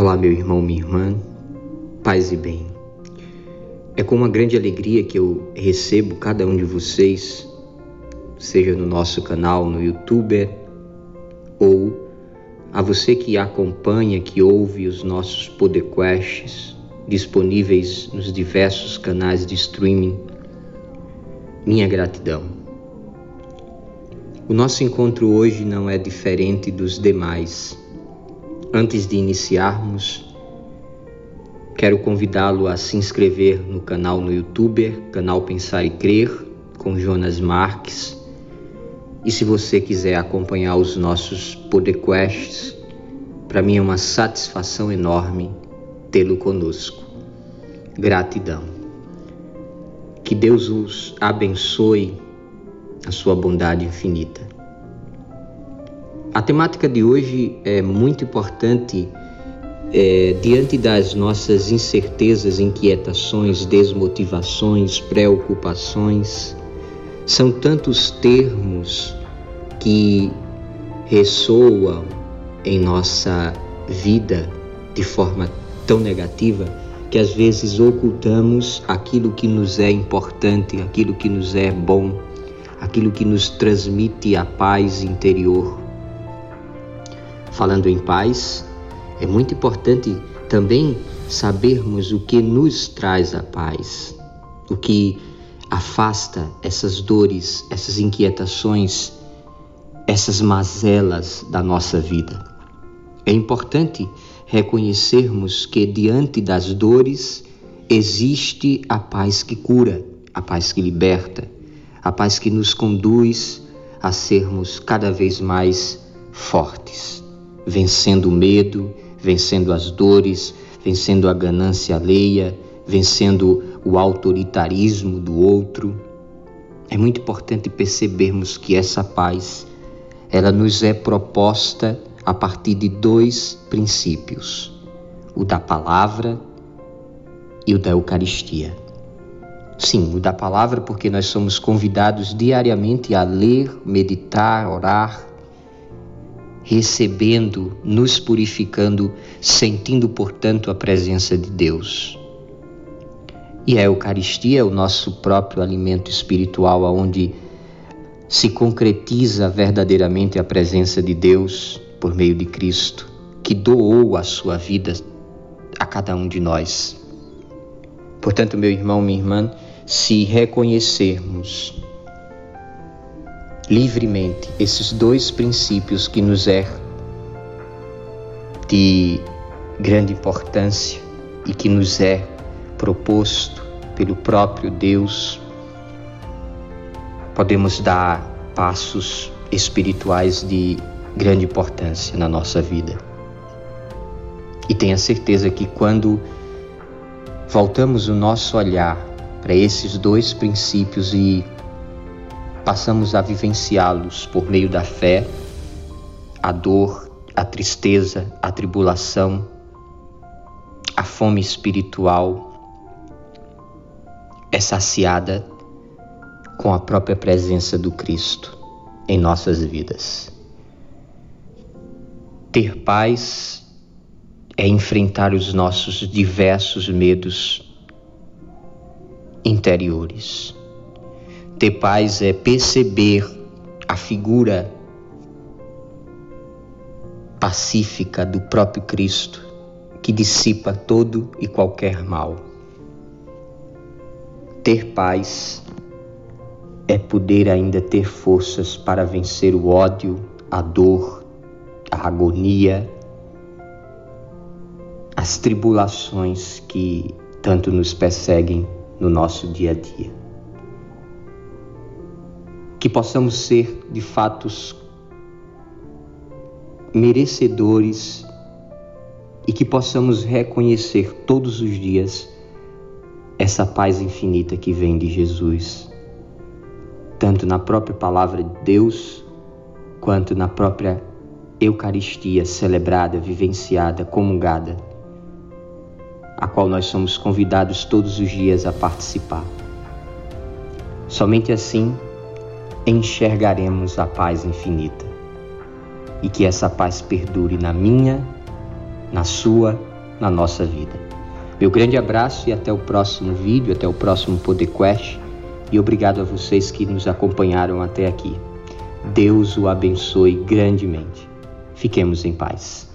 Olá, meu irmão, minha irmã, paz e bem. É com uma grande alegria que eu recebo cada um de vocês, seja no nosso canal no YouTube ou a você que acompanha, que ouve os nossos podcasts disponíveis nos diversos canais de streaming. Minha gratidão. O nosso encontro hoje não é diferente dos demais Antes de iniciarmos, quero convidá-lo a se inscrever no canal no YouTube, canal Pensar e Crer, com Jonas Marques. E se você quiser acompanhar os nossos podcasts, para mim é uma satisfação enorme tê-lo conosco. Gratidão. Que Deus os abençoe a sua bondade infinita. A temática de hoje é muito importante é, diante das nossas incertezas, inquietações, desmotivações, preocupações. São tantos termos que ressoam em nossa vida de forma tão negativa que às vezes ocultamos aquilo que nos é importante, aquilo que nos é bom, aquilo que nos transmite a paz interior Falando em paz, é muito importante também sabermos o que nos traz a paz, o que afasta essas dores, essas inquietações, essas mazelas da nossa vida. É importante reconhecermos que diante das dores existe a paz que cura, a paz que liberta, a paz que nos conduz a sermos cada vez mais fortes vencendo o medo, vencendo as dores, vencendo a ganância alheia, vencendo o autoritarismo do outro. É muito importante percebermos que essa paz, ela nos é proposta a partir de dois princípios: o da palavra e o da Eucaristia. Sim, o da palavra, porque nós somos convidados diariamente a ler, meditar, orar, recebendo, nos purificando, sentindo, portanto, a presença de Deus. E a Eucaristia é o nosso próprio alimento espiritual, onde se concretiza verdadeiramente a presença de Deus por meio de Cristo, que doou a sua vida a cada um de nós. Portanto, meu irmão, minha irmã, se reconhecermos livremente esses dois princípios que nos é de grande importância e que nos é proposto pelo próprio Deus, podemos dar passos espirituais de grande importância na nossa vida. E tenha certeza que quando voltamos o nosso olhar para esses dois princípios e passamos a vivenciá-los por meio da fé, a dor, a tristeza, a tribulação, a fome espiritual é saciada com a própria presença do Cristo em nossas vidas. Ter paz é enfrentar os nossos diversos medos interiores ter paz é perceber a figura pacífica do próprio Cristo que dissipa todo e qualquer mal. Ter paz é poder ainda ter forças para vencer o ódio, a dor, a agonia, as tribulações que tanto nos perseguem no nosso dia a dia que possamos ser de fatos merecedores e que possamos reconhecer todos os dias essa paz infinita que vem de Jesus, tanto na própria palavra de Deus, quanto na própria Eucaristia celebrada, vivenciada, comungada, a qual nós somos convidados todos os dias a participar. Somente assim enxergaremos a paz infinita. E que essa paz perdure na minha, na sua na nossa vida. Meu grande abraço e até o próximo vídeo, até o próximo podcast. E obrigado a vocês que nos acompanharam até aqui. Deus o abençoe grandemente. Fiquemos em paz.